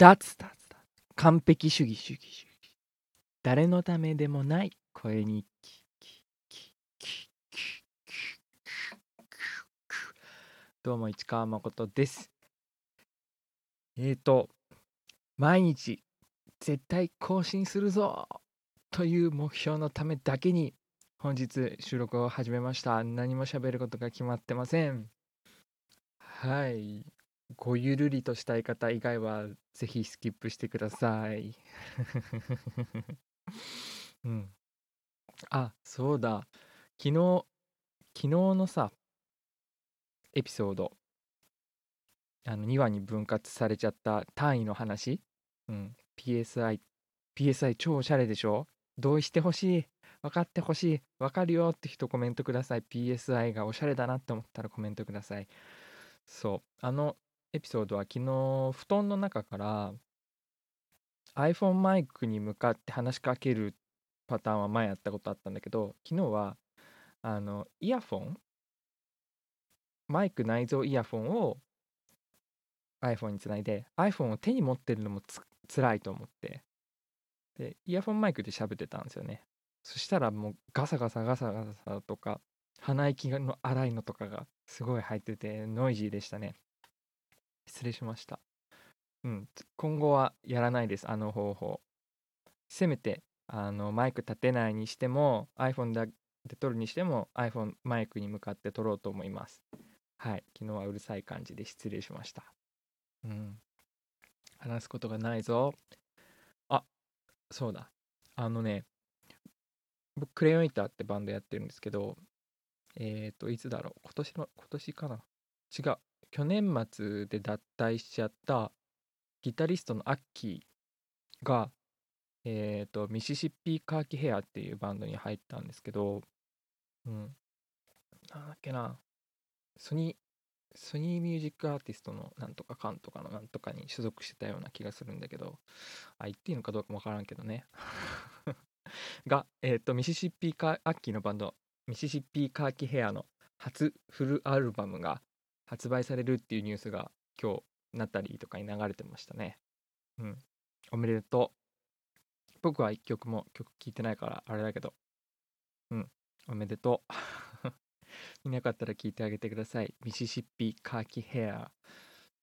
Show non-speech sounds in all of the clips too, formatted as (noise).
脱脱脱完璧主義主義。主義誰のためでもない声にどうも市川誠ですえーと毎日絶対更新するぞという目標のためだけに本日収録を始めました何も喋ることが決まってませんはいごゆるりとしたい方以外はぜひスキップしてください。(laughs) うん。あそうだ。昨日昨日のさエピソード。あの2話に分割されちゃった単位の話。うん。PSI PSI 超おしゃれでしょ？同意してほしい。分かってほしい。分かるよって人コメントください。PSI がおしゃれだなって思ったらコメントください。そう。あのエピソードは昨日布団の中から iPhone マイクに向かって話しかけるパターンは前やったことあったんだけど昨日はあのイヤフォンマイク内蔵イヤフォンを iPhone につないで iPhone を手に持ってるのもつ辛いと思って。でイヤフォンマイクで喋ってたんですよね。そしたらもうガサガサガサガサとか鼻息の荒いのとかがすごい入っててノイジーでしたね。失礼しました。うん今後はやらないです。あの方法。せめてあのマイク立てないにしても iPhone で撮るにしても iPhone マイクに向かって撮ろうと思います。はい。昨日はうるさい感じで失礼しました。うん。話すことがないぞ。あそうだ。あのね僕クレヨンイターってバンドやってるんですけどえっ、ー、といつだろう。今年の今年かな。違う。去年末で脱退しちゃったギタリストのアッキーがえっ、ー、とミシシッピーカーキヘアっていうバンドに入ったんですけどうんなんだっけなソニーソニーミュージックアーティストのなんとかかんとかのなんとかに所属してたような気がするんだけどあ言っていいのかどうかもわからんけどね。(laughs) が、えっ、ー、とミシシッピーカーアッキーのバンドミシシッピーカーキヘアの初フルアルバムが発売されるっていうニュースが今日ナタリーとかに流れてましたね。うん。おめでとう。僕は一曲も曲聴いてないからあれだけど。うん。おめでとう。(laughs) 見なかったら聞いてあげてください。ミシシッピカーキヘア。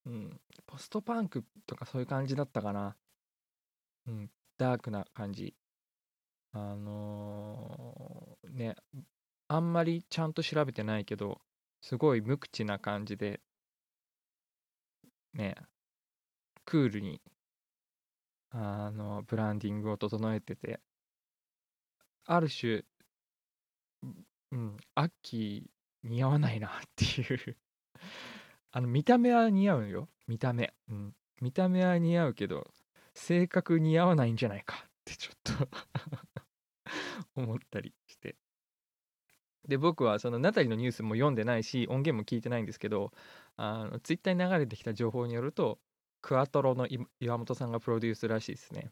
うん。ポストパンクとかそういう感じだったかな。うん。ダークな感じ。あのー、ね。あんまりちゃんと調べてないけどすごい無口な感じでねクールにあのブランディングを整えててある種うんアッキー似合わないなっていう。(laughs) あの見た目は似合うよ。見た目。うん。見た目は似合うけど性格似合わないんじゃないかってちょっと (laughs) 思ったりして。で僕はそのナタリのニュースも読んでないし音源も聞いてないんですけどあのツイッターに流れてきた情報によるとクアトロの岩本さんがプロデュースらしいですね。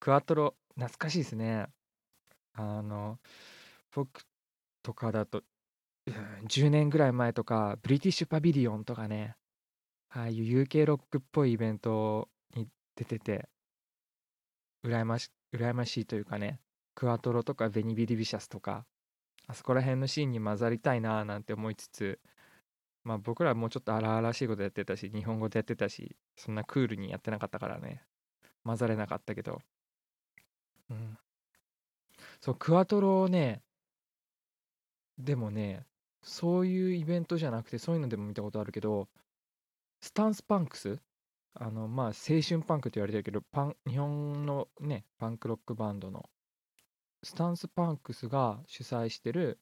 クアトロ懐かしいですね。あの僕とかだと、10年ぐらい前とかブリティッシュパビリオンとかねああいう UK ロックっぽいイベントに出てて羨まし羨ましいというかねクアトロとかベニビリビシャスとかあそこら辺のシーンに混ざりたいななんて思いつつ、まあ僕らはもうちょっと荒々しいことやってたし、日本語でやってたし、そんなクールにやってなかったからね、混ざれなかったけど。うん。そう、クワトロをね、でもね、そういうイベントじゃなくて、そういうのでも見たことあるけど、スタンスパンクス？あの、まあ、青春パンクって言われてるけど、パン、日本のね、パンクロックバンドのスタンスパンクスが主催してる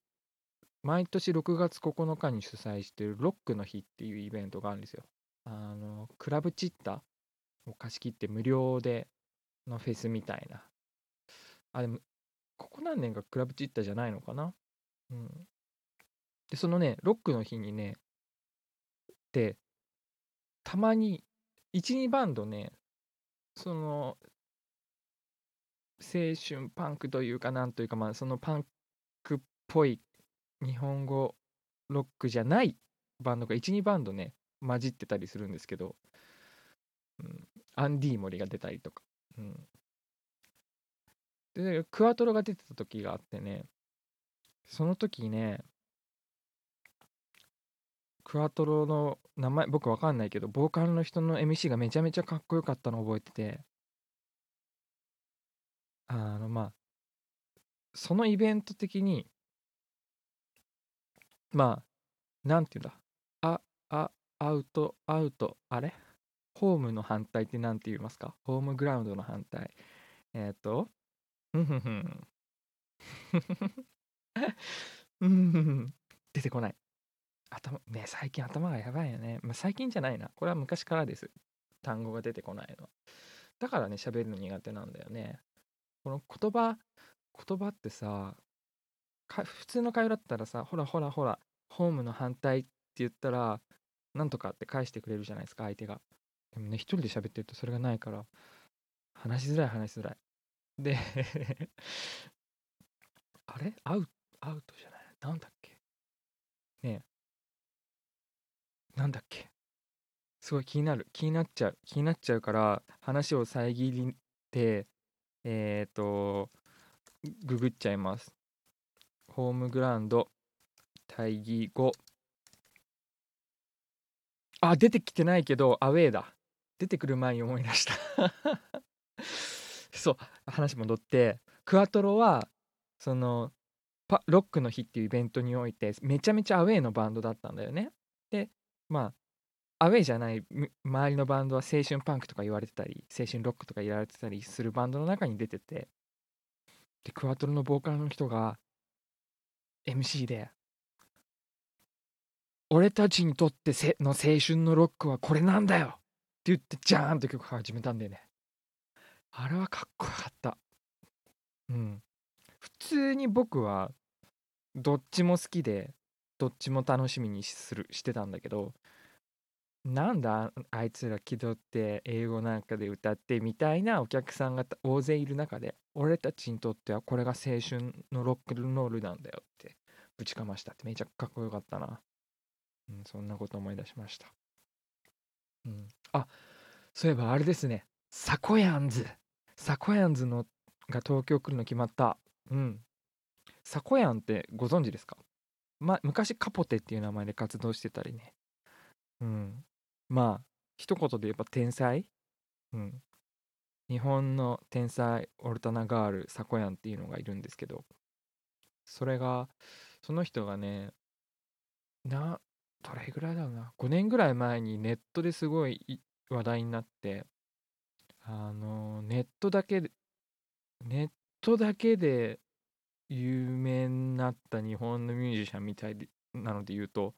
毎年6月9日に主催してるロックの日っていうイベントがあるんですよ。あのクラブチッタを貸し切って無料でのフェスみたいな。あ、でも、ここ何年かクラブチッタじゃないのかな？うん。で、そのね、ロックの日にね、で、たまに、1、2バンドね、その、青春パンクというかなんというかまあそのパンクっぽい日本語ロックじゃないバンドが12バンドね混じってたりするんですけど、うん、アンディモリが出たりとか、うん、でクワトロが出てた時があってねその時ねクワトロの名前僕わかんないけどボーカルの人の MC がめちゃめちゃかっこよかったの覚えてて。あのまあそのイベント的にまあなんていうんだ。ああアウトアウトあれ？ホームの反対って何て言いますか？ホームグラウンドの反対。えっ、ー、とふんふんふん。(laughs) うん出てこない。頭ね最近頭がやばいよね、まあ、最近じゃないな。これは昔からです。単語が出てこないのだからね喋るの苦手なんだよね。この言葉言葉ってさ普通の会話だったらさほらほらほらホームの反対って言ったらなんとかって返してくれるじゃないですか相手が。でもね一人で喋ってるとそれがないから話しづらい話しづらい。で (laughs) あれ？アウアウトじゃない？なんだっけ？ねえ。なんだっけ？すごい気になる。気になっちゃう。気になっちゃうから話を遮りてえっ、ー、とググっちゃいます。ホームグラウンド対義語。あ出てきてないけどアウェーだ。出てくる前に思い出した。そう話戻ってクワトロはそのロックの日っていうイベントにおいてめちゃめちゃアウェーのバンドだったんだよね。でまあアウェーじゃない周りのバンドは青春パンクとか言われてたり青春ロックとか言われてたりするバンドの中に出てて。でクワトロのボーカルの人が MC で「俺たちにとっての青春のロックはこれなんだよ!」って言ってジャーンと曲始めたんだよね。あれはかっこよかった。うん。普通に僕はどっちも好きでどっちも楽しみにするしてたんだけどなんだあいつら気取って英語なんかで歌ってみたいなお客さんが大勢いる中で俺たちにとってはこれが青春のロックンロールなんだよってぶちかましたってめちゃかっこよかったな、うん、そんなこと思い出しました、うん、あそういえばあれですね。サコヤンズ。サコヤンズのが東京来るの決まった。うん。サコヤンってご存知ですか？ま昔カポテっていう名前で活動してたりね。うん。まあ一言で言えば天才？うん。日本の天才オルタナガールサコヤンっていうのがいるんですけどそれがその人がねなどれぐらいだろうな？5年ぐらい前にネットですごい話題になってあのネットだけネットだけで有名になった日本のミュージシャンみたいなので言うと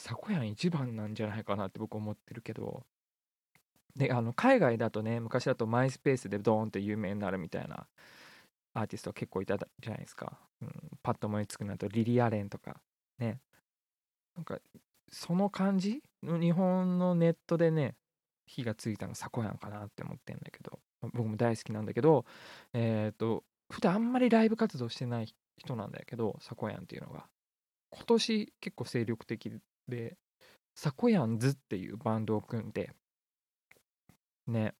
サコヤン一番なんじゃないかなって僕思ってるけど。であの海外だとね昔だとマイスペースでドーンって有名になるみたいなアーティスト結構いたじゃないですか、うん、パッと思いつくのとリリア・レンとかね。なんかその感じ？の日本のネットでね火がついたのサコヤンかなって思ってんだけど。僕も大好きなんだけどえっ、ー、と普段あんまりライブ活動してない人なんだけどサコヤンっていうのが。今年結構精力的でサコヤンズっていうバンドを組んでね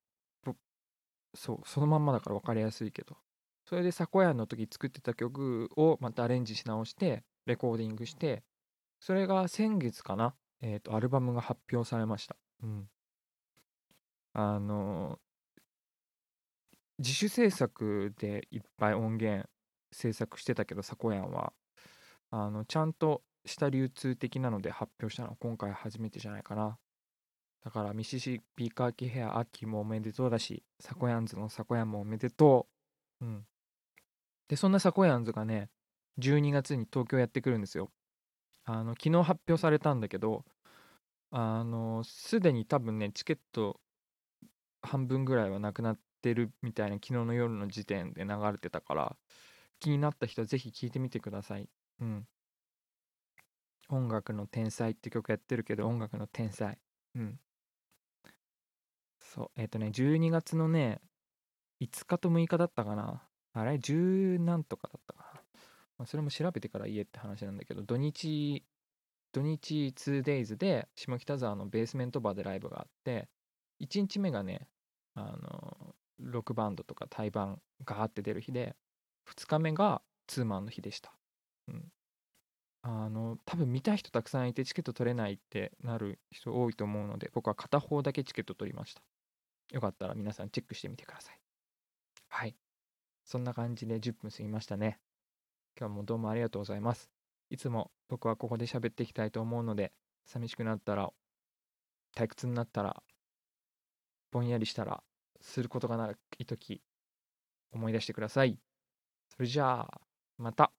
そうそのまんまだから分かりやすいけどそれでサコヤンの時作ってた曲をまたアレンジし直してレコーディングしてそれが先月かなえっ、ー、とアルバムが発表されました。うん。あの自主制作でいっぱい音源制作してたけどサコヤンは。あのちゃんとした流通的なので発表したのは今回初めてじゃないかな。だからミシシッピカーキヘア秋もおめでとうだし、サコヤンズのサコヤンもおめでとう。うん。で、そんなサコヤンズがね、12月に東京やってくるんですよ。あの、昨日発表されたんだけど、あの、すでに多分ね、チケット半分ぐらいはなくなってるみたいな昨日の夜の時点で流れてたから、気になった人はぜひ聴いてみてください。うん。音楽の天才って曲やってるけど、音楽の天才。うん。そう、えっ、ー、とね、12月のね、5日と6日だったかな。あれ ?10 何とかだったかな。まあ、それも調べてから言えって話なんだけど、土日、土日 2days で下北沢のベースメントバーでライブがあって、1日目がね、あのロックバンドとか対バンガーって出る日で2日目がツーマンの日でした、うん、あの多分見た人たくさんいてチケット取れないってなる人多いと思うので僕は片方だけチケット取りました。よかったら皆さんチェックしてみてください。はい。そんな感じで10分過ぎましたね。今日もどうもありがとうございます。いつも僕はここで喋っていきたいと思うので寂しくなったら退屈になったらぼんやりしたらすることがない時思い出してください。それじゃあまた。